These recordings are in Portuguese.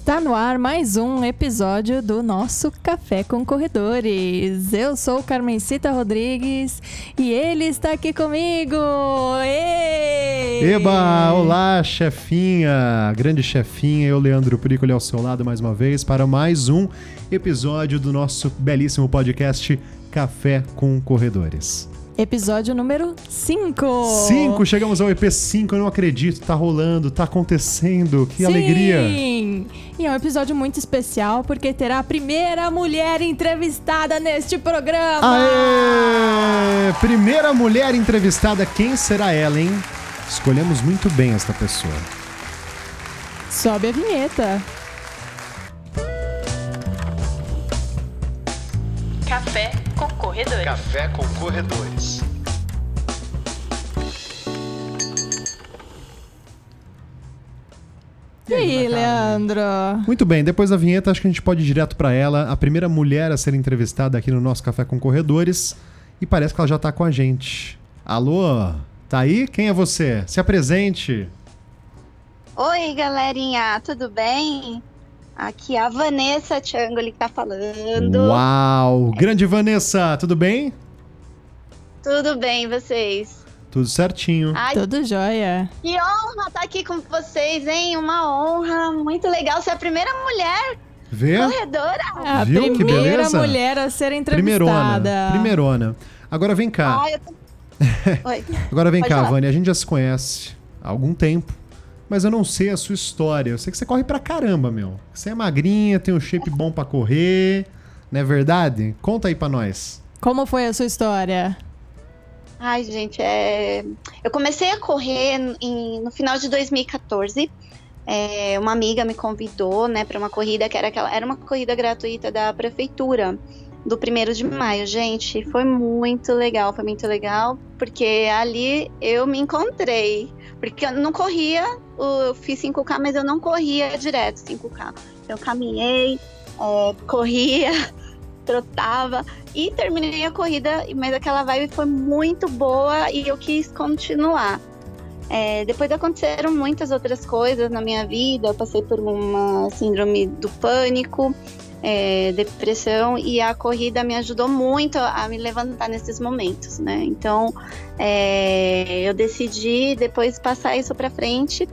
Está no ar mais um episódio do nosso Café com Corredores. Eu sou Carmencita Rodrigues e ele está aqui comigo. Êêê! Eba! Olá, chefinha! Grande chefinha, eu, Leandro Prícoli, ao seu lado mais uma vez para mais um episódio do nosso belíssimo podcast Café com Corredores. Episódio número 5. 5, chegamos ao EP5, eu não acredito, tá rolando, tá acontecendo, que alegria! Sim! E é um episódio muito especial porque terá a primeira mulher entrevistada neste programa. Aê! Primeira mulher entrevistada, quem será ela, hein? Escolhemos muito bem esta pessoa. Sobe a vinheta. Café corredores. Café com Corredores. E aí, Leandro? Muito bem, depois da vinheta, acho que a gente pode ir direto para ela, a primeira mulher a ser entrevistada aqui no nosso Café com Corredores. E parece que ela já tá com a gente. Alô? Tá aí? Quem é você? Se apresente. Oi, galerinha, tudo bem? Aqui é a Vanessa Tchangoli que tá falando. Uau! Grande Vanessa, tudo bem? Tudo bem, vocês? Tudo certinho. Ai, Tudo jóia. que honra estar aqui com vocês, hein? Uma honra, muito legal ser a primeira mulher Vê? corredora. A Viu que primeira mulher a ser Primeirona. entrevistada. Primeirona. Agora vem cá. Ai, eu tô... Oi. Agora vem Pode cá, falar. Vânia. A gente já se conhece há algum tempo. Mas eu não sei a sua história. Eu sei que você corre pra caramba, meu. Você é magrinha, tem um shape bom pra correr. Não é verdade? Conta aí pra nós. Como foi a sua história? Ai, gente, é... eu comecei a correr em- no final de 2014. É, uma amiga me convidou, né, para uma corrida que era aquela, era uma corrida gratuita da prefeitura do primeiro de maio. Gente, foi muito legal, foi muito legal, porque ali eu me encontrei, porque eu não corria, eu fiz 5K, mas eu não corria direto 5K. Eu caminhei, é, corria, trotava e terminei a corrida, mas aquela vibe foi muito boa e eu quis continuar. É, depois aconteceram muitas outras coisas na minha vida. Eu passei por uma síndrome do pânico, é, depressão, e a corrida me ajudou muito a me levantar nesses momentos, né? Então, é, eu decidi depois passar isso para frente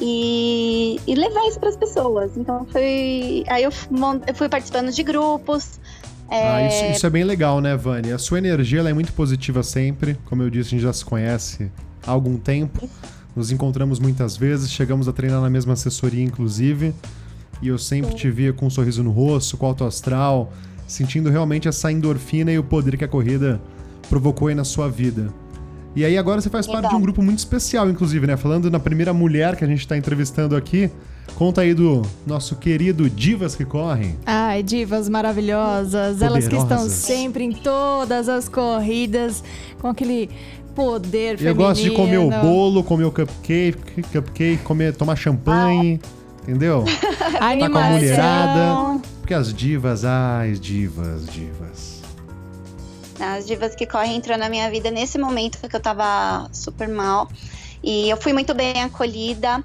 e, e levar isso para as pessoas. Então, foi. Aí eu, fui participando de grupos. Ah, é, isso, isso é bem legal, né, Vânia? A sua energia é muito positiva sempre. Como eu disse, a gente já se conhece há algum tempo. Nos encontramos muitas vezes, chegamos a treinar na mesma assessoria, inclusive. E eu sempre te via com um sorriso no rosto, com alto astral, sentindo realmente essa endorfina e o poder que a corrida provocou aí na sua vida. E aí agora você faz parte de um grupo muito especial, inclusive, né? Falando na primeira mulher que a gente tá entrevistando aqui, conta aí do nosso querido Divas que Correm. Ai, divas maravilhosas, elas que estão Poderosas. sempre em todas as corridas, com aquele poder feminino. Eu gosto de comer o bolo, comer o cupcake, cupcake comer, tomar champanhe, entendeu? Tá com a mulherada. Porque as divas, ai, divas, divas. As divas que correm entrou na minha vida nesse momento que eu tava super mal. E eu fui muito bem acolhida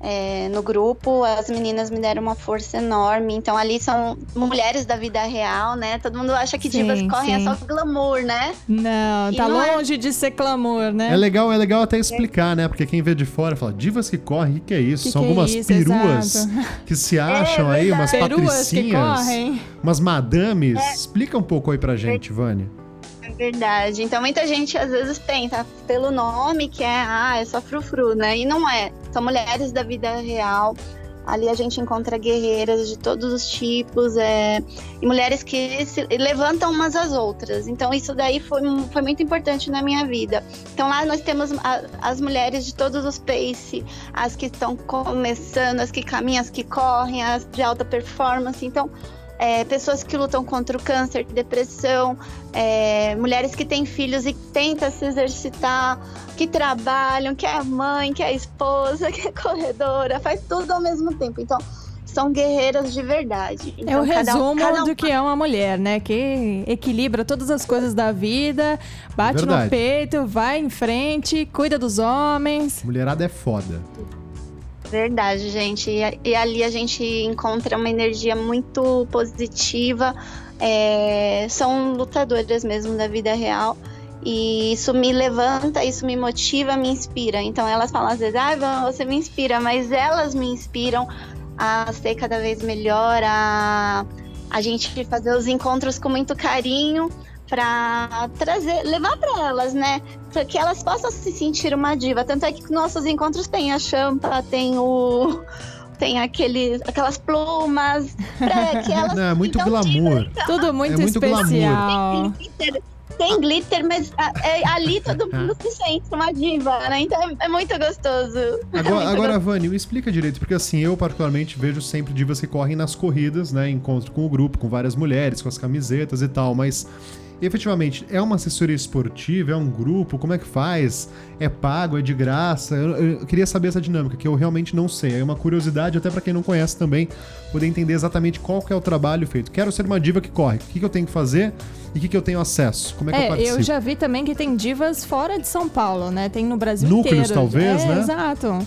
é, no grupo. As meninas me deram uma força enorme. Então ali são mulheres da vida real, né? Todo mundo acha que Sim, divas correm sim. é só glamour, né? Não, E tá não é- longe de ser clamor, né? É legal, é legal até explicar, né? Porque quem vê de fora fala, divas que correm, o que, é isso? Que São que é algumas isso? peruas Exato. que se acham aí, umas Peruas que patricinhas, correm. umas madames. Explica um pouco aí pra gente, Vânia. É verdade. Então muita gente às vezes pensa pelo nome que é, ah, é só frufru, né? E não é. São mulheres da vida real. Ali a gente encontra guerreiras de todos os tipos, é, e mulheres que se levantam umas às outras. Então isso daí foi, foi muito importante na minha vida. Então lá nós temos a- as mulheres de todos os pace, as que estão começando, as que caminham, as que correm, as de alta performance. Então é, pessoas que lutam contra o câncer, depressão, é, mulheres que têm filhos e tentam se exercitar, que trabalham, que é mãe, que é esposa, que é corredora, faz tudo ao mesmo tempo. Então, são guerreiras de verdade. É o Então, cada- resumo cada do que é uma mulher, né? Que equilibra todas as coisas da vida, bate no Verdade. peito, vai em frente, cuida dos homens. Mulherada é foda. Verdade, gente. E, e ali a gente encontra uma energia muito positiva. É, são lutadoras mesmo da vida real. E isso me levanta, isso me motiva, me inspira. Então elas falam às vezes, ah, você me inspira, mas elas me inspiram a ser cada vez melhor, a, a gente fazer os encontros com muito carinho para trazer, levar para elas, né? Para que elas possam se sentir uma diva. Tanto é que nossos encontros tem a champa, tem o tem aqueles, aquelas plumas, pra que elas Não, é muito então, glamour. diva, Tudo muito, muito especial. tem glitter, tem glitter, mas ah, é, ali todo mundo se sente uma diva, né? Então é, é muito gostoso. É Agora, muito agora Vani, me explica direito, porque assim, eu particularmente vejo sempre divas que correm nas corridas, né? Encontro com o grupo, com várias mulheres, com as camisetas e tal, mas efetivamente é uma assessoria esportiva, é um grupo, como é que faz? É pago, é de graça? Eu, eu queria saber essa dinâmica, que eu realmente não sei. É uma curiosidade, até pra quem não conhece também, poder entender exatamente qual que é o trabalho feito. Quero ser uma diva que corre. O que, que eu tenho que fazer e o que, que eu tenho acesso? Como é que eu É, participo? eu já vi também que tem divas fora de São Paulo, né? Tem no Brasil Núcleos, inteiro. talvez, é, né? Exato.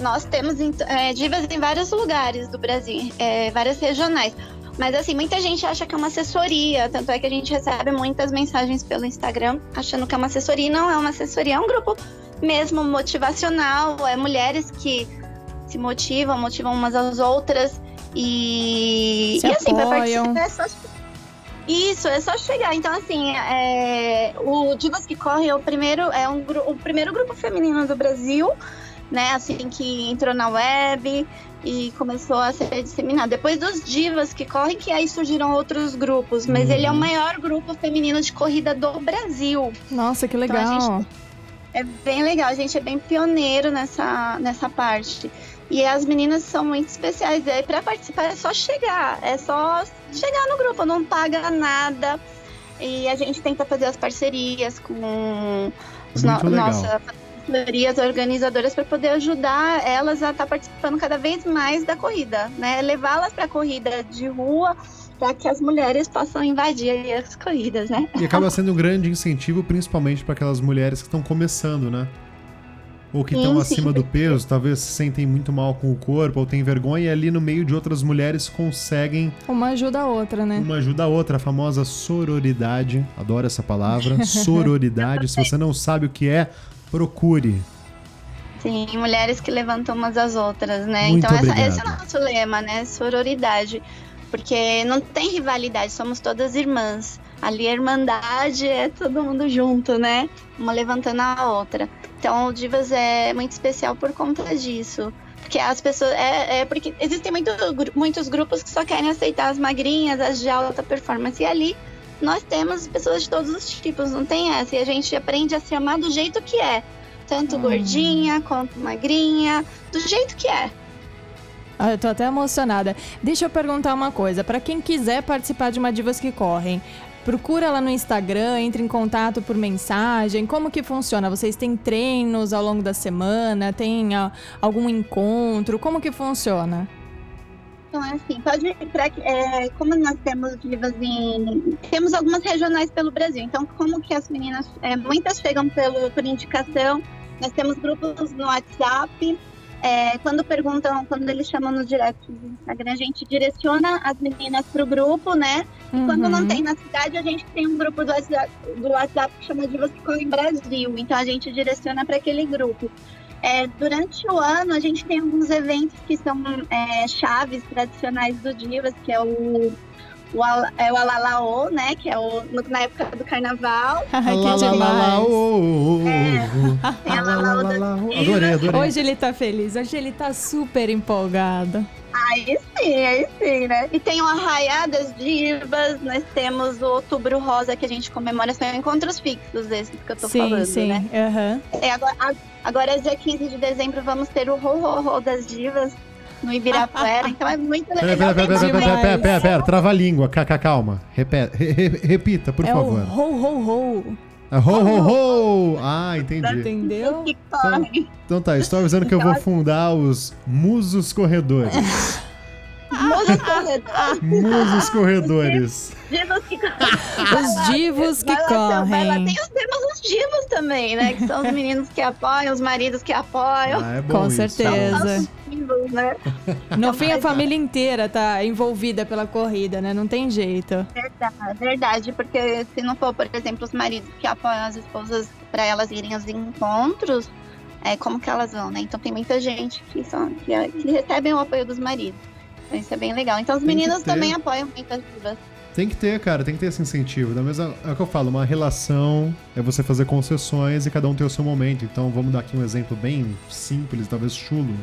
Nós temos é, divas em vários lugares do Brasil, é, várias regionais. Mas assim, muita gente acha que é uma assessoria, tanto é que a gente recebe muitas mensagens pelo Instagram achando que é uma assessoria. E não é uma assessoria, é um grupo mesmo motivacional, é mulheres que se motivam, motivam umas às outras. E, Se e assim, apoiam. participar é só isso, é só chegar. Então, assim, é, o Divas que Correm é o primeiro, é um, o primeiro grupo feminino do Brasil, né? Assim, que entrou na web e começou a ser disseminado. Depois dos Divas que Correm, que aí surgiram outros grupos. Mas Uhum. ele é o maior grupo feminino de corrida do Brasil. Nossa, que Então, legal. É bem legal, a gente é bem pioneiro nessa, nessa parte. E as meninas são muito especiais. E aí, pra participar, é só chegar. É só chegar no grupo, não paga nada. E a gente tenta fazer as parcerias com os no, legal. nossas parcerias organizadoras para poder ajudar elas a estar participando cada vez mais da corrida, né? Levá-las para corrida de rua para que as mulheres possam invadir aí as corridas, né? E acaba sendo um grande incentivo, principalmente para aquelas mulheres que estão começando, né? Ou que estão acima do peso, talvez se sentem muito mal com o corpo, ou têm vergonha, e ali no meio de outras mulheres conseguem Uma ajuda a outra, né? uma ajuda a outra, a famosa sororidade. Adoro essa palavra. Sororidade. se você não sabe o que é, procure. Sim, mulheres que levantam umas às outras, né? Muito então essa- esse é o nosso lema, né? Sororidade. Porque não tem rivalidade, somos todas irmãs. Ali a irmandade é todo mundo junto, né? Uma levantando a outra. Então o Divas é muito especial por conta disso. Porque as pessoas. É, é porque existem muito, muitos grupos que só querem aceitar as magrinhas, as de alta performance. E ali nós temos pessoas de todos os tipos, não tem essa. E a gente aprende a se amar do jeito que é. Tanto Hum. gordinha quanto magrinha, do jeito que é. Ah, eu tô até emocionada. Deixa eu perguntar uma coisa. Pra quem quiser participar de uma Divas que Correm, procura lá no Instagram, entre em contato por mensagem. Como que funciona? Vocês têm treinos ao longo da semana? Tem ah, algum encontro? Como que funciona? Então é assim, pode pra, é, como nós temos divas em. Temos algumas regionais pelo Brasil. Então, como que as meninas. é, muitas chegam pelo, por indicação. Nós temos grupos no WhatsApp. é, quando perguntam, quando eles chamam no direct do Instagram, a gente direciona as meninas para o grupo, né? E quando não Uhum. tem na cidade, a gente tem um grupo do WhatsApp, do WhatsApp que chama Divas que Correm Brasil. Então a gente direciona para aquele grupo. É, durante o ano, a gente tem alguns eventos que são é, chaves tradicionais do Divas, que é o, o, é o Alalaô, né? Que é o, no- na época do carnaval. Que ô. Tem a Lá, lá, Lalaô lá, das lá, ô. Divas. Adorei, adorei. Hoje ele tá feliz, hoje ele tá super empolgado. Aí sim, aí sim, né? E tem o Arraiá das Divas, nós temos o Outubro Rosa, que a gente comemora, são encontros fixos esses que eu tô sim, falando, sim. né? aham. É, agora, agora, dia 15 de dezembro, vamos ter o Ho Ho Ho das Divas no Ibirapuera, então é muito Pera, legal. pera, pera, pera, pera, demais. pera, pera, pera, trava a língua, ca- ca- calma. Repete, re- re- repita, por é favor. o ho, ho, ho. Ah, Ho, ho, ho! Ah, entendi. Entendeu? Corre. Então tá, estou avisando que eu vou fundar os Musos Corredores. Musos corredores. Musos corredores. Divos que Os divos que lá, vai lá. correm. Tem os, temos os divos também, né? Que são os meninos que apoiam, os maridos que apoiam. Ah, é bom Com isso. certeza. Os divos, né? No fim, a família inteira tá envolvida pela corrida, né? Não tem jeito. Verdade, verdade, porque se não for, por exemplo, os maridos que apoiam as esposas para elas irem aos encontros, é, como que elas vão, né? Então tem muita gente que, são, que, que recebem o apoio dos maridos. Isso é bem legal. Então os Tem meninos também apoiam muito as divas. Tem que ter, cara, tem que ter esse incentivo. Da mesma, é o que eu falo, uma relação é você fazer concessões e cada um ter o seu momento. Então vamos dar aqui um exemplo bem simples, talvez chulo.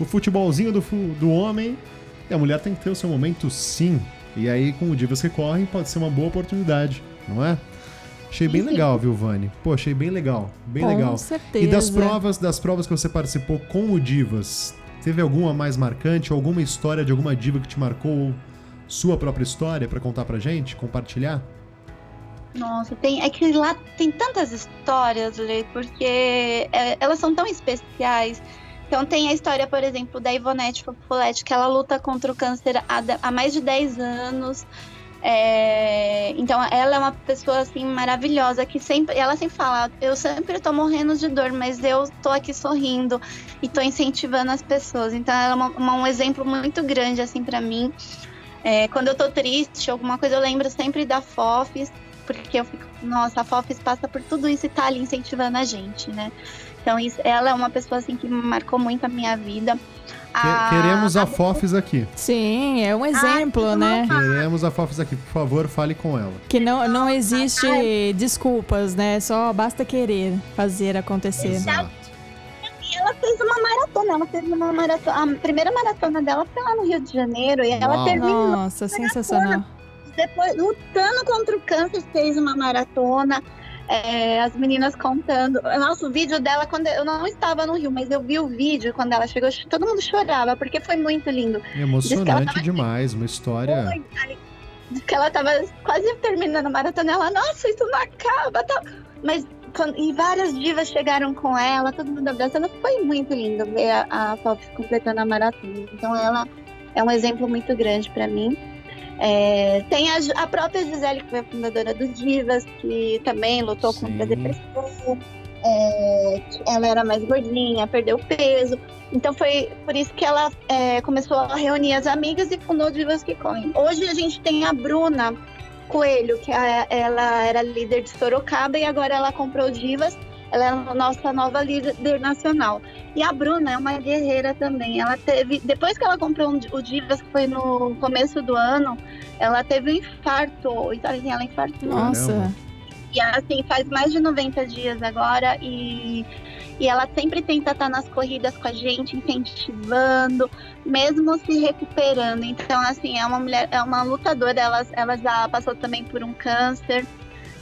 O futebolzinho do, do homem e a mulher tem que ter o seu momento sim. E aí, com o Divas que correm, pode ser uma boa oportunidade, não é? Achei bem Sim. legal, viu, Vani? Pô, achei bem legal, bem Com legal. certeza. E das provas, das provas que você participou com o Divas, teve alguma mais marcante, alguma história de alguma diva que te marcou, sua própria história pra contar pra gente, compartilhar? Nossa, tem, é que lá tem tantas histórias, Lê, porque é, elas são tão especiais. Então tem a história, por exemplo, da Ivonete Fofolete, que ela luta contra o câncer há, há mais de 10 anos. É, então ela é uma pessoa assim maravilhosa que sempre ela sempre fala eu sempre tô morrendo de dor mas eu tô aqui sorrindo e tô incentivando as pessoas. Então ela é uma- uma- um exemplo muito grande assim para mim. É, quando eu tô triste alguma coisa eu lembro sempre da Fofis porque eu fico nossa a Fofis passa por tudo isso e tá ali incentivando a gente né? Então isso, ela é uma pessoa assim que marcou muito a minha vida Que- Queremos a Fofis aqui. Sim, é um exemplo, Ah, né? Queremos a Fofis aqui. Por favor, fale com ela. Que não, não existe desculpas, né? Só basta querer fazer acontecer. Exato. E ela fez uma maratona, ela fez uma maratona. A primeira maratona dela foi lá no Rio de Janeiro e ela terminou Nossa, sensacional. depois, lutando contra o câncer, fez uma maratona. É, as meninas contando. Nossa, o vídeo dela, quando eu não estava no Rio, mas eu vi o vídeo quando ela chegou, todo mundo chorava, porque foi muito lindo. Emocionante demais, uma história. Foi, diz que ela tava quase terminando a maratona. Ela, nossa, isso não acaba. Tá. Mas quando- e várias divas chegaram com ela, todo mundo abraçando. Foi muito lindo ver a, a Fofis completando a maratona. Então ela é um exemplo muito grande para mim. É, tem a, a própria Gisele, que foi a fundadora do Divas, que também lutou contra a Sim. depressão. É, ela era mais gordinha, perdeu peso. Então foi por isso que ela é, começou a reunir as amigas e fundou Divas que Correm. Hoje a gente tem a Bruna Coelho, que é- ela era líder de Sorocaba e agora ela comprou Divas. Ela é a nossa nova líder nacional. E a Bruna é uma guerreira também. Ela teve, depois que ela comprou um- o Divas, que foi no começo do ano, ela teve um infarto. Então, assim, ela infartou. Nossa. E assim, faz mais de 90 dias agora e, e ela sempre tenta estar nas corridas com a gente, incentivando, mesmo se recuperando. Então, assim, é uma mulher, é uma lutadora, ela, ela já passou também por um câncer,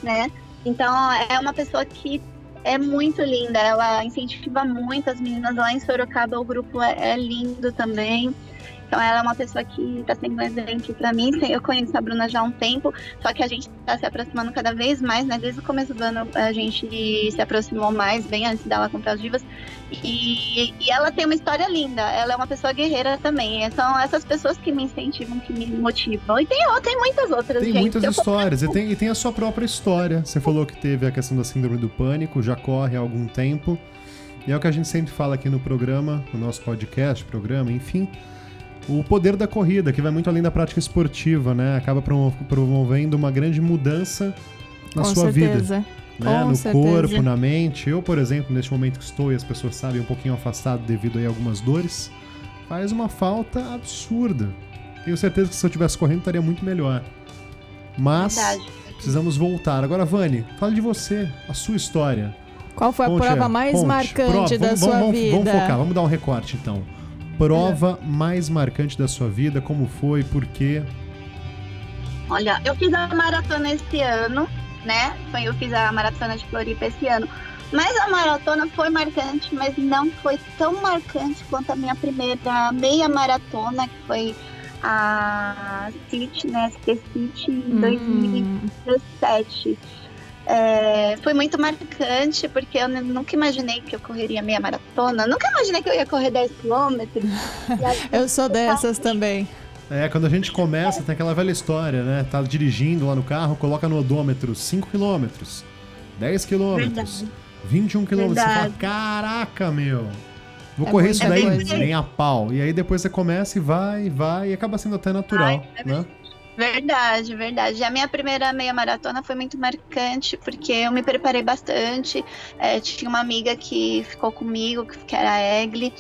né? Então, é uma pessoa que é muito linda, ela incentiva muito as meninas lá em Sorocaba, o grupo é, é lindo também. Então ela é uma pessoa que está sendo um exemplo para mim. Eu conheço a Bruna já há um tempo, só que a gente está se aproximando cada vez mais, né? Desde o começo do ano a gente se aproximou mais, bem antes dela comprar os divas. E, e ela tem uma história linda. Ela é uma pessoa guerreira também. São essas pessoas que me incentivam, que me motivam. E tem, tem muitas outras, Tem gente. muitas Eu- histórias e tem, e tem a sua própria história. Você falou que teve a questão da síndrome do pânico, já corre há algum tempo. E é o que a gente sempre fala aqui no programa, no nosso podcast, programa, enfim. O poder da corrida, que vai muito além da prática esportiva, né? Acaba promo- promovendo uma grande mudança na Com sua vida. certeza. né? Com no certeza. corpo, na mente. Eu, por exemplo, neste momento que estou e as pessoas sabem, um pouquinho afastado devido aí a algumas dores, faz uma falta absurda. Tenho certeza que se eu estivesse correndo estaria muito melhor. Mas Verdade. precisamos voltar. Agora, Vani, fale de você, a sua história. Qual foi a Conte, prova mais conte. marcante Prova- da vamos, sua vamos, vida? Vamos focar, vamos dar um recorte então. Prova mais marcante da sua vida, como foi, por quê? Olha, eu fiz a maratona esse ano, né? Foi, eu fiz a maratona de Floripa esse ano. Mas a maratona foi marcante, mas não foi tão marcante quanto a minha primeira meia maratona, que foi a City, né? ST City em Hum, 2017. É, foi muito marcante, porque eu nunca imaginei que eu correria meia maratona. Nunca imaginei que eu ia correr 10 quilômetros. Eu sou dessas também. É, quando a gente começa, tem aquela velha história, né? Tá dirigindo lá no carro, coloca no odômetro 5 km, 10 km, Verdade. 21 km. Você fala, caraca, meu. Vou É correr isso daí coisa. nem a pau. E aí depois você começa e vai, vai, e acaba sendo até natural, Ai, né? Verdade, verdade. A minha primeira meia maratona foi muito marcante, porque eu me preparei bastante. É, tinha uma amiga que ficou comigo, que era a Egli.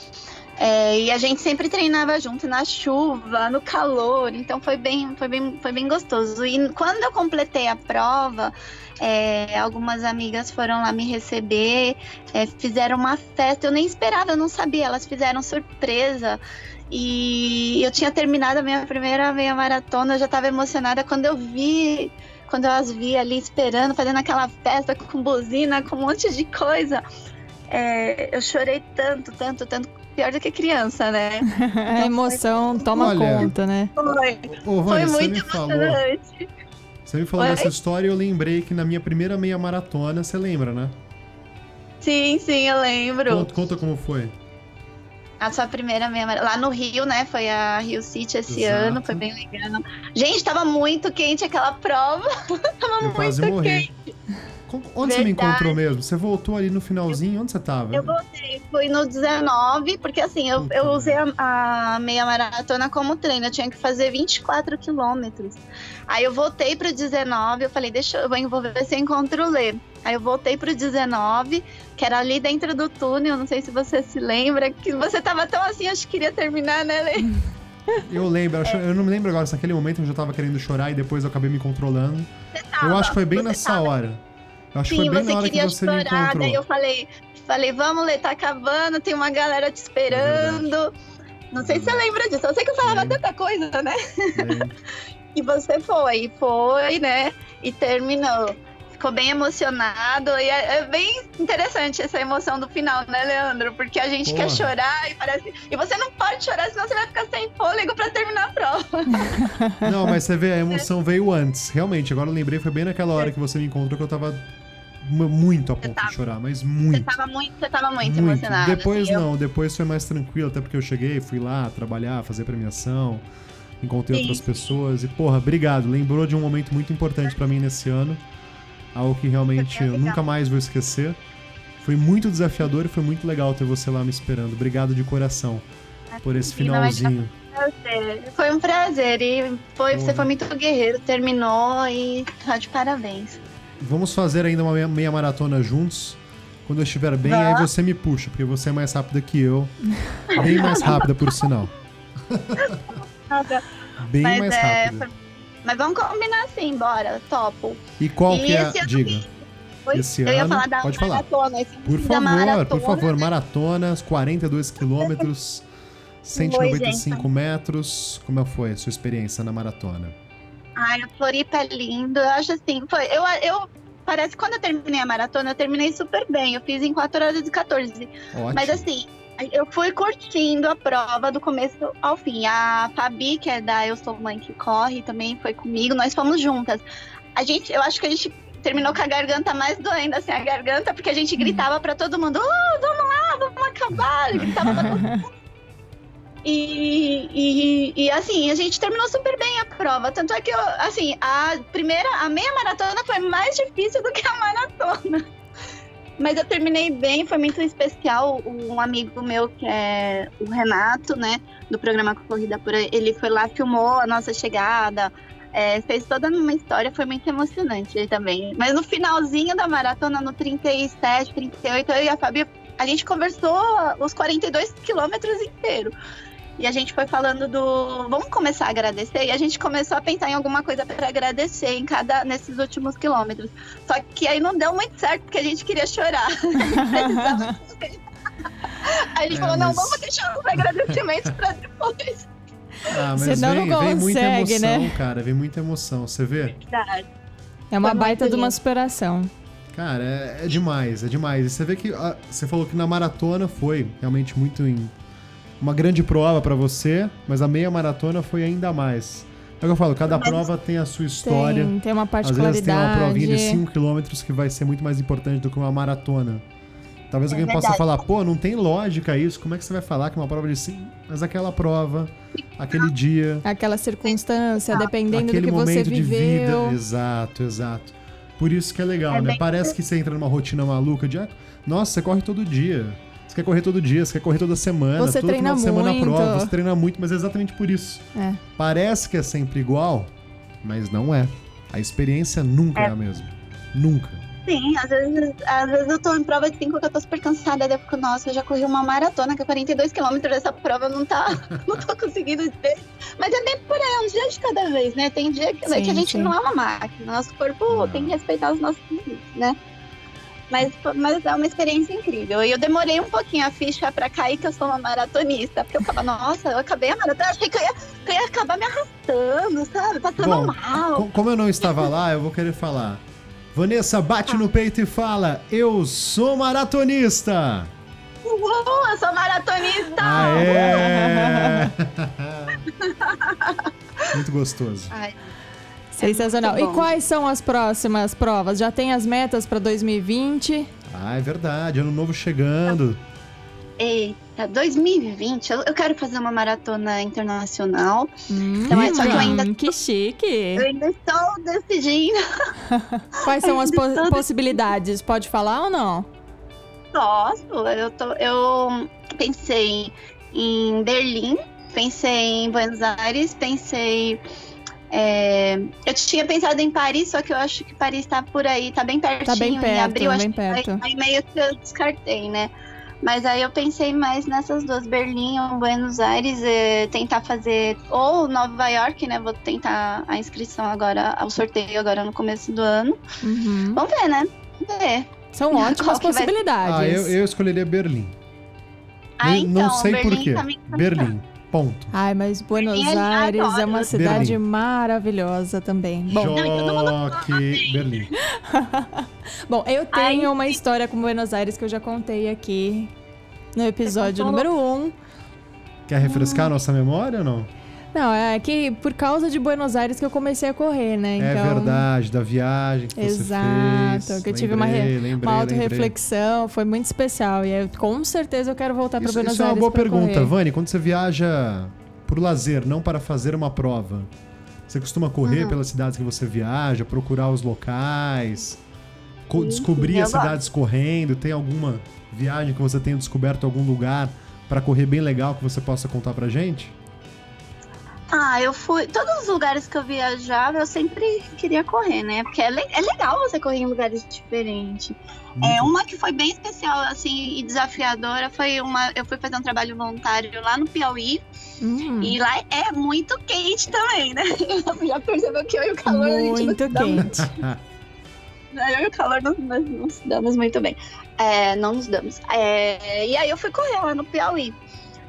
É, e a gente sempre treinava junto na chuva, no calor, então foi bem, foi bem, foi bem gostoso. E quando eu completei a prova, é, algumas amigas foram lá me receber, é, fizeram uma festa, eu nem esperava, eu não sabia, elas fizeram surpresa. E eu tinha terminado a minha primeira meia maratona, eu já estava emocionada quando eu vi, quando eu as vi ali esperando, fazendo aquela festa com buzina, com um monte de coisa. É, eu chorei tanto, tanto, tanto, pior do que criança, né? A emoção toma Olha. conta, né? Foi, Ô, foi muito me falou. emocionante. Você me falou Oi? dessa história e eu lembrei que na minha primeira meia maratona, você lembra, né? Sim, sim, eu lembro. Conta, conta como foi. A sua primeira meia maratona. Lá no Rio, né? Foi a Rio City esse Exato. ano, foi bem legal. Gente, tava muito quente aquela prova. tava Eu muito morri. quente. Com- Onde você me Verdade. encontrou mesmo? Você voltou ali no finalzinho? Onde você tava? Eu voltei, fui no 19, porque assim, eu, eu usei a, a meia maratona como treino, eu tinha que fazer 24 quilômetros. Aí eu voltei pro 19, eu falei, deixa eu, vou envolver ver se eu encontro o Lê. Aí eu voltei pro 19, que era ali dentro do túnel, não sei se você se lembra, que você tava tão assim, acho que queria terminar, né, Lê? Eu lembro, eu acho- eu não me lembro agora se naquele momento eu já tava querendo chorar e depois eu acabei me controlando. eu acho que foi bem nessa tava. hora. Eu acho que Sim, foi bem na hora que você me chorar, encontrou. daí eu falei, falei, vamos, Lê, tá acabando, tem uma galera te esperando. Não sei se você lembra disso, eu sei que eu falava Lembro. tanta coisa, né? Lembro. E você foi, foi, né? E terminou. Ficou bem emocionado. E é, é bem interessante essa emoção do final, né, Leandro? Porque a gente Porra. quer chorar e parece. E você não pode chorar, senão você vai ficar sem fôlego pra terminar a prova. Não, mas você vê, a emoção veio antes. Realmente, agora eu lembrei, foi bem naquela hora que você me encontrou que eu tava mu- muito a ponto tava- de chorar, mas Você muito. tava muito, você tava muito, emocionado. Depois assim, eu- não, depois foi mais tranquilo, até porque eu cheguei, fui lá trabalhar, fazer premiação, encontrei Sim, outras sim. pessoas e, porra, obrigado. Lembrou de um momento muito importante pra mim nesse ano. Algo que realmente Foi eu nunca mais vou esquecer. Foi muito desafiador e foi muito legal ter você lá me esperando. Obrigado de coração por esse finalzinho. prazer. Foi um prazer. E foi, você foi muito guerreiro, terminou e tá de parabéns. Vamos fazer ainda uma meia, meia maratona juntos. Quando eu estiver bem, aí você me puxa, porque você é mais rápida que eu. Bem mais rápida, por sinal. Bem Mas mais é, rápida. Mas vamos combinar assim, bora, topo. E qual E que é? ano- Diga. Oi? Esse eu ia ano- falar da pode falar. maratona. esse Por favor, maratona, por favor, né? maratonas, 42 quilômetros, 195 metros. Como foi a sua experiência na maratona? Ai, a Floripa é lindo. Eu acho assim, foi. Eu, eu parece que quando eu terminei a maratona, eu terminei super bem. Eu fiz em 4 horas e 14. Ótimo. Mas assim, eu fui curtindo a prova do começo ao fim. A Fabi, que é da Eu Sou Mãe que Corre, também foi comigo. Nós fomos juntas. A gente, eu acho que a gente terminou com a garganta mais doendo, assim, a garganta, porque a gente gritava pra todo mundo: "Oh, vamos lá, vamos acabar! Gritava pra todo mundo. E, e, e, assim, a gente terminou super bem a prova. Tanto é que, eu, assim, a primeira, a meia maratona foi mais difícil do que a maratona. Mas eu terminei bem, foi muito especial. Um amigo meu, que é o Renato, né, do programa Corrida por ele foi lá, filmou a nossa chegada, é, fez toda uma história, foi muito emocionante ele também. Mas no finalzinho da maratona, no 37, 38, eu e a Fabi, a gente conversou os 42 quilômetros inteiro. E a gente foi falando do. Vamos começar a agradecer? E a gente começou a pensar em alguma coisa para agradecer em cada nesses últimos quilômetros. Só que aí não deu muito certo, porque a gente queria chorar. Precisava- Aí a gente É, falou, não, mas- vamos deixar os agradecimentos para depois. Ah, mas Senão vem, não vem muita consegue, emoção, né? cara. Vem muita emoção. Você vê? É uma Foi baita de uma superação. Cara, é, é demais, é demais. E você vê que ah, você falou que na maratona foi realmente muito em uma grande prova pra você, mas a meia maratona foi ainda mais. É o que eu falo, cada prova tem a sua história. Tem, tem uma Às vezes particularidade. tem uma provinha de 5km que vai ser muito mais importante do que uma maratona. Talvez É alguém possa verdade. falar, pô, não tem lógica isso, como é que você vai falar que uma prova de sim? Mas aquela prova, aquele dia, Aquela circunstância, dependendo do que você momento de vida. viveu. Exato, exato. Por isso que é legal, É né? bem Parece que você entra numa rotina maluca de, ah, nossa, você corre todo dia. Você quer correr todo dia, você quer correr toda semana, Você todo treina final de semana muito. prova, você treina muito, mas é exatamente por isso. É. Parece que é sempre igual, mas não é. A experiência nunca é, a mesma. Nunca. Sim, às vezes, às vezes eu tô em prova de 5 que eu tô super cansada, daí eu fico, nossa, eu já corri uma maratona que é 42 quilômetros, essa prova não tá, não tô conseguindo ver. Mas é bem por aí, é um dia de cada vez, né? Tem dia que, Sim, que a gente sim. não é uma máquina, nosso corpo Não. tem que respeitar os nossos limites, né? Mas, mas é uma experiência incrível. E eu demorei um pouquinho a ficha pra cair que eu sou uma maratonista. Porque eu ficava, nossa, eu acabei a maratona, achei que eu ia, que eu ia acabar me arrastando, sabe? Passando Bom, mal. Co- Como eu não estava lá, eu vou querer falar. Vanessa, bate no peito e fala: Eu sou maratonista! Uhul, eu sou maratonista! Muito gostoso. Ai, Sensacional. muito E quais são as próximas provas? Já tem as metas para 2020? Ah, é verdade, ano novo chegando. Eita, 2020, eu, eu quero fazer uma maratona internacional. Hum, Então, é só que eu ainda- que chique. Eu ainda estou decidindo. Quais são as po- possibilidades? Pode falar ou não? Posso, eu, tô, eu pensei em Berlim, pensei em Buenos Aires, pensei. É, eu tinha pensado em Paris, só que eu acho que Paris tá por aí, tá bem pertinho. Tá bem em perto, abril, acho bem perto. Aí meio que eu descartei, né? Mas aí eu pensei mais nessas duas, Berlim ou Buenos Aires, é, tentar fazer, ou Nova York, né? Vou tentar a inscrição agora, o sorteio agora no começo do ano. Uhum. Vamos ver, né? Vamos ver. São ótimas vai- possibilidades. Ah, eu, eu escolheria Berlim. Ah, então, não sei Berlim por quê. também tá Berlim. Ponto. Ai, mas Buenos Berlim, Aires é uma cidade Berlim. maravilhosa também. Bom, Joque Berlim. bom, eu Ai, tenho uma história com Buenos Aires que eu já contei aqui no episódio número 1. Um. Quer refrescar a nossa memória ou não? Não, é que por causa de Buenos Aires que eu comecei a correr, né? É Então, verdade, da viagem que Exato, você fez. que eu tive uma re- Uma auto-reflexão, foi muito especial. E eu, com certeza eu quero voltar para Isso, Buenos isso é uma Aires boa pergunta, correr. Vani. Quando você viaja por lazer, não para fazer uma prova, você costuma correr Uhum. pelas cidades que você viaja, procurar os locais, Sim, descobrir as cidades correndo? Tem alguma viagem que você tenha descoberto algum lugar para correr bem legal que você possa contar pra gente? Ah, eu fui. Todos os lugares que eu viajava, eu sempre queria correr, né? Porque é, le- é legal você correr em lugares diferentes. É, uma que foi bem especial, assim, e desafiadora foi uma. Eu fui fazer um trabalho voluntário lá no Piauí. Hum, E lá é muito quente também, né? Já percebeu que eu e o calor a gente não muito quente. Eu e o calor não, não, não se damos muito bem. É, não nos damos. É, e aí eu fui correr lá no Piauí.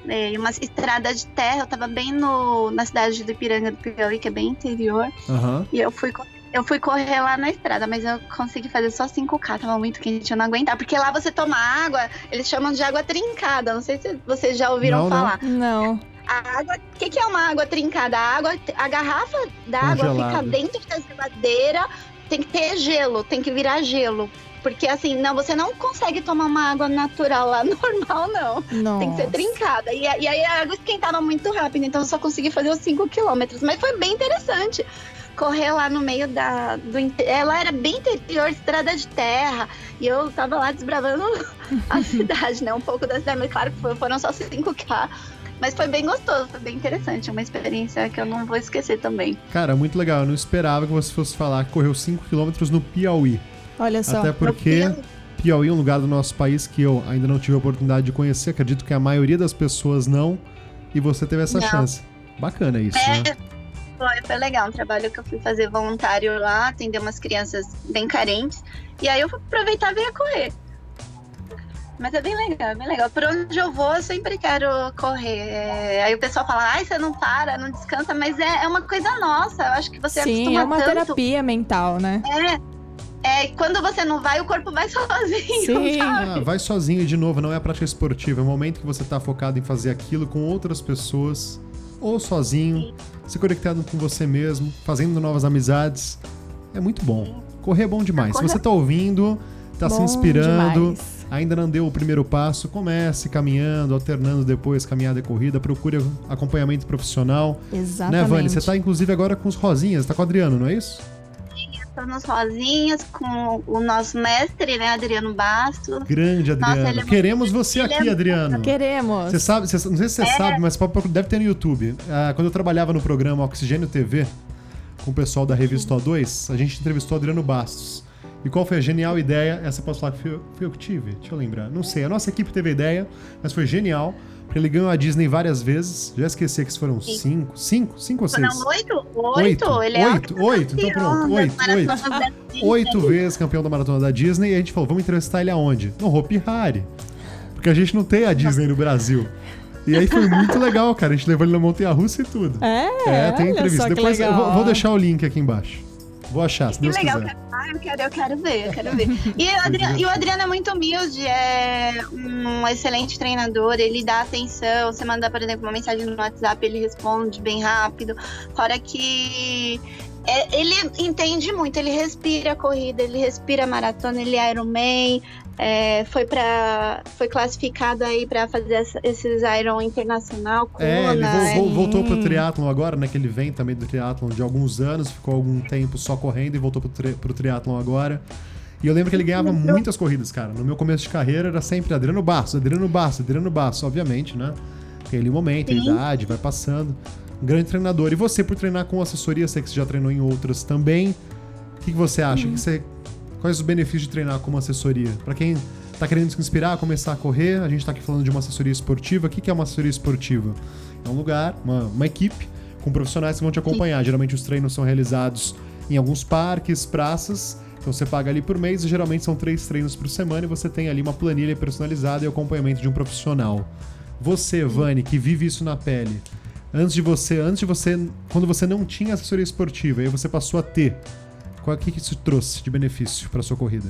É, uma estrada de terra, eu tava bem no, na cidade do Ipiranga do Piauí, que é bem interior. Aham. E eu fui, eu fui correr lá na estrada, mas eu consegui fazer só 5K, tava muito quente, eu não aguentava. Porque lá você toma água, eles chamam de água trincada. Não sei se vocês já ouviram Não, não. falar. Não. A água. O que, que é uma água trincada? A, água, a garrafa da água Congelada. fica dentro da geladeira, tem que ter gelo, tem que virar gelo. Porque assim, não, você não consegue tomar uma água natural lá, normal, não. Não. Tem que ser trincada. E, a- e aí a água esquentava muito rápido, então eu só consegui fazer os 5 quilômetros. Mas foi bem interessante. Correr lá no meio da. Do, ela era bem interior, estrada de terra. E eu tava lá desbravando a cidade, né? Um pouco da cidade, mas claro que foram só 5K. Mas foi bem gostoso, foi bem interessante. Uma experiência que eu não vou esquecer também. Cara, muito legal. Eu não esperava que você fosse falar que correu 5km no Piauí. Olha só. Até porque Piauí. É um lugar do nosso país que eu ainda não tive a oportunidade de conhecer. Acredito que a maioria das pessoas não. E você teve essa Não. chance. Bacana isso, né? É, foi, foi legal. Um trabalho que eu fui fazer voluntário lá, atender umas crianças bem carentes. E aí eu fui aproveitar e vir a correr. Mas é bem legal, é bem legal. Por onde eu vou, eu sempre quero correr. É, aí o pessoal fala, ai, você não para, não descansa, mas é, é uma coisa nossa. Eu acho que você Sim, acostuma é uma tanto. terapia mental, né? É, é, quando você não vai, o corpo vai sozinho, Sim. sabe? Ah, vai sozinho de novo, não é a prática esportiva. É o momento que você tá focado em fazer aquilo com outras pessoas, ou sozinho, se conectando com você mesmo, fazendo novas amizades. É muito bom. Correr é bom demais. Se Correr- você tá ouvindo, tá se inspirando, demais. ainda não deu o primeiro passo, comece caminhando, alternando depois caminhada e corrida, procure acompanhamento profissional. Exatamente. Né, Vani? Você tá inclusive agora com os rosinhas, tá com o Adriano, não é isso? Estamos sozinhas com o nosso mestre, né, Adriano Bastos. Grande, Nossa, Adriano. ele é muito- Queremos você ele é aqui, muito- Adriano. Queremos. Você sabe, você- não sei se você É. sabe, mas deve ter no YouTube. Ah, quando eu trabalhava no programa Oxigênio TV, com o pessoal da revista O2, a gente entrevistou Adriano Bastos. E qual foi a genial ideia? Essa eu posso falar que fui eu, que tive? Deixa eu lembrar. Não sei, a nossa equipe teve a ideia, mas foi genial. Porque ele ganhou a Disney várias vezes. Já esqueci que foram Sim. cinco. Cinco? Cinco ou seis? Não, oito? Oito? Oito, Ele é oito, oito, então pronto, oito, oito. Oito vezes campeão da maratona da Disney. E a gente falou, vamos entrevistar ele aonde? No Hopi Hari. Porque a gente não tem a Disney no Brasil. E aí foi muito legal, cara. A gente levou ele na montanha russa e tudo. É, É, tem entrevista. Depois vou, vou deixar o link aqui embaixo. Vou achar, se Que Deus legal, quiser. Ah, eu quero, eu quero ver, eu quero ver. E o, Adriano, e o Adriano é muito humilde, é um excelente treinador, ele dá atenção. Você manda, por exemplo, uma mensagem no WhatsApp, ele responde bem rápido. Fora que é, ele entende muito, ele respira a corrida, ele respira a maratona, ele é Ironman. É, foi para foi classificado aí para fazer essa- esses Iron internacional É, ele vo- é. vo- voltou pro Sim. triatlon agora, né? Que ele vem também do triatlon de alguns anos, ficou algum tempo só correndo e voltou pro, tri pro triatlon agora. E eu lembro que ele ganhava muitas corridas, cara. No meu começo de carreira era sempre Adriano Bastos, Adriano Bastos, Adriano Bastos, obviamente, né? Tem ali um momento, Sim. idade, vai passando. Um grande treinador. E você, por treinar com assessoria, sei que você já treinou em outras também. O que, que você acha? Que você- quais os benefícios de treinar como assessoria? Pra quem tá querendo se inspirar, começar a correr, a gente tá aqui falando de uma assessoria esportiva. O que, que é uma assessoria esportiva? É um lugar, uma, uma equipe com profissionais que vão te acompanhar. Geralmente os treinos são realizados em alguns parques, praças. Então você paga ali por mês e geralmente são três treinos por semana e você tem ali uma planilha personalizada e acompanhamento de um profissional. Você, Vani, que vive isso na pele, antes de você, antes de você, quando você não tinha assessoria esportiva e aí você passou a ter, qual que que isso trouxe de benefício para sua corrida?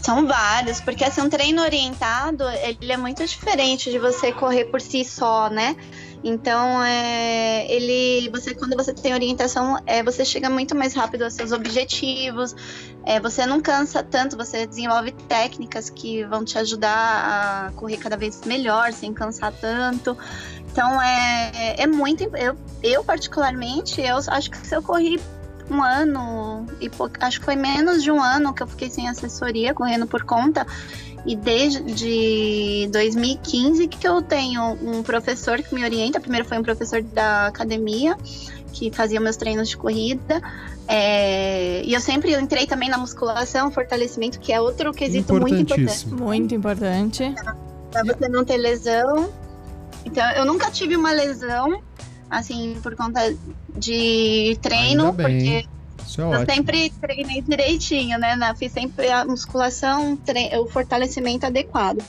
São vários, porque assim, um treino orientado, ele é muito diferente de você correr por si só, né? Então, é, ele, você, quando você tem orientação, é, você chega muito mais rápido aos seus objetivos, é, você não cansa tanto, você desenvolve técnicas que vão te ajudar a correr cada vez melhor, sem cansar tanto. Então, é, é muito, eu, eu particularmente, eu acho que se eu corri um ano e pou- acho que foi menos de um ano que eu fiquei sem assessoria, correndo por conta. E desde de 2015 que eu tenho um professor que me orienta. Primeiro foi um professor da academia que fazia meus treinos de corrida. É, e eu sempre entrei também na musculação, fortalecimento, que é outro quesito muito importante. Muito importante. pra você não ter lesão. Então, eu nunca tive uma lesão, assim, por conta de treino, porque é eu ótimo. sempre treinei direitinho, né? Na- Fiz sempre a musculação, o fortalecimento adequado.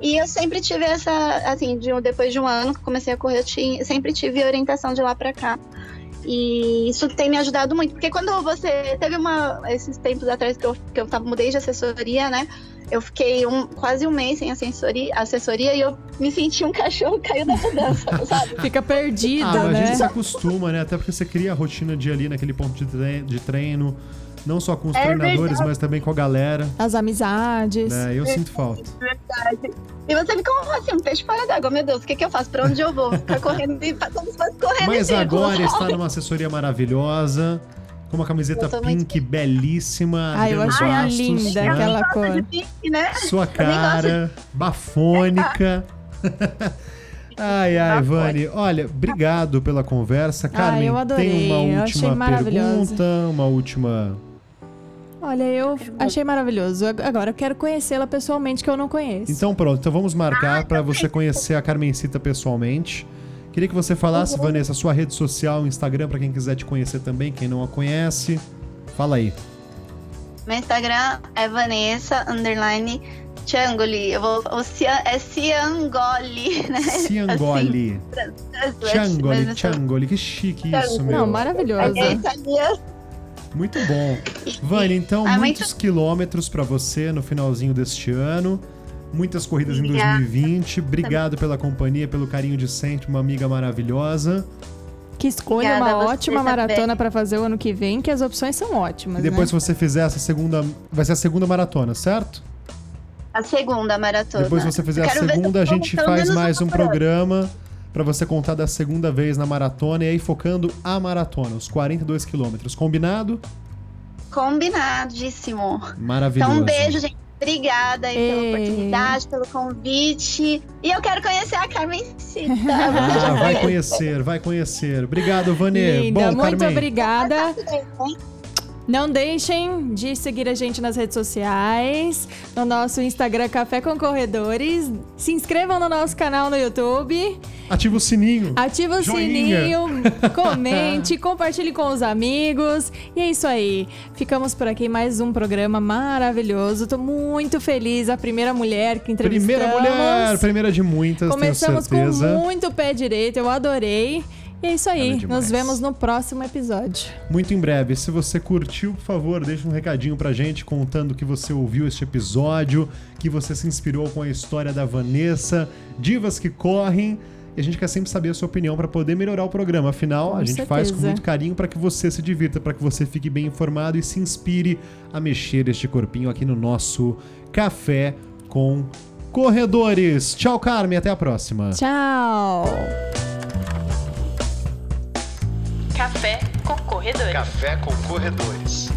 E eu sempre tive essa, assim, de, depois de um ano que comecei a correr, eu tinha, sempre tive orientação de lá pra cá. E isso tem me ajudado muito, porque quando você teve uma esses tempos atrás que eu, que eu tava, mudei de assessoria, né? Eu fiquei um, quase um mês sem assessoria, assessoria e eu me senti um cachorro caiu da mudança, sabe? Fica perdida, Ah, mas a né? gente se acostuma, né? Até porque você cria a rotina de ir ali naquele ponto de treino, não só com os É treinadores, verdade. mas também com a galera. As amizades. Né? Eu sinto falta. Verdade. E você fica assim, um peixe fora d'água, meu Deus, o que, que eu faço? Pra onde eu vou? Ficar correndo e como se fosse correndo Mas agora está numa assessoria maravilhosa, com uma camiseta tô muito pink belíssima. Ai, eu achei Bastos, linda né? aquela cor. pink, né? Sua cara, bafônica. Ai, ai, Vani. Olha, obrigado pela conversa. Carmen, eu adorei, tem uma eu achei última maravilhosa. pergunta, uma última. Olha, eu achei maravilhoso. Agora eu quero conhecê-la pessoalmente, que eu não conheço. Então pronto, então vamos marcar para você conhecer a Carmencita pessoalmente. Queria que você falasse, Vanessa, sua rede social, Instagram, para quem quiser te conhecer também, quem não a conhece. Fala aí. Meu Instagram é Vanessa Underline Changoli. Eu vou. O Cian, é Ciangoli, né? Ciangoli. Assim, Changoli, Changoli. Que chique isso, meu. não, maravilhoso. É italiano. Muito bom. Vani, então, Ah, muitos quilômetros para você no finalzinho deste ano. Muitas corridas em Obrigada. 2020. Obrigado pela companhia, pelo carinho de sempre, uma amiga maravilhosa. Que escolha Obrigada uma ótima também. maratona pra fazer o ano que vem, que as opções são ótimas, E depois, né? se você fizer essa segunda. Vai ser a segunda maratona, certo? A segunda maratona. Depois, se você fizer a segunda, a gente faz mais um por ano. Pra você contar da segunda vez na maratona e aí focando a maratona, os 42 quilômetros. Combinado? Combinadíssimo. Maravilhoso. Então, um beijo, gente. Obrigada aí pela oportunidade, pelo convite. E eu quero conhecer a Carmencita. Você Ah, já vai conhece? conhecer, vai conhecer. Obrigado, Vanê. Linda, Bom, muito Carmen. obrigada. Hein? Não deixem de seguir a gente nas redes sociais, no nosso Instagram Café com Corredores. Se inscrevam no nosso canal no YouTube. Ativa o sininho. Ativa o Joinha. sininho, comente, compartilhe com os amigos. E é isso aí. Ficamos por aqui mais um programa maravilhoso. Tô muito feliz. A primeira mulher que entrevistamos. Primeira mulher, primeira de muitas, Começamos com muito pé direito. Eu adorei. E é isso aí. Demais. Nos vemos no próximo episódio. Muito em breve. Se você curtiu, por favor, deixa um recadinho pra gente contando que você ouviu este episódio, que você se inspirou com a história da Vanessa, divas que correm. E a gente quer sempre saber a sua opinião pra poder melhorar o programa. Afinal, Com a gente faz com certeza. muito carinho pra que você se divirta, pra que você fique bem informado e se inspire a mexer este corpinho aqui no nosso Café com Corredores. Tchau, Carmen. Até a próxima. Tchau! Café com Corredores. Café com Corredores.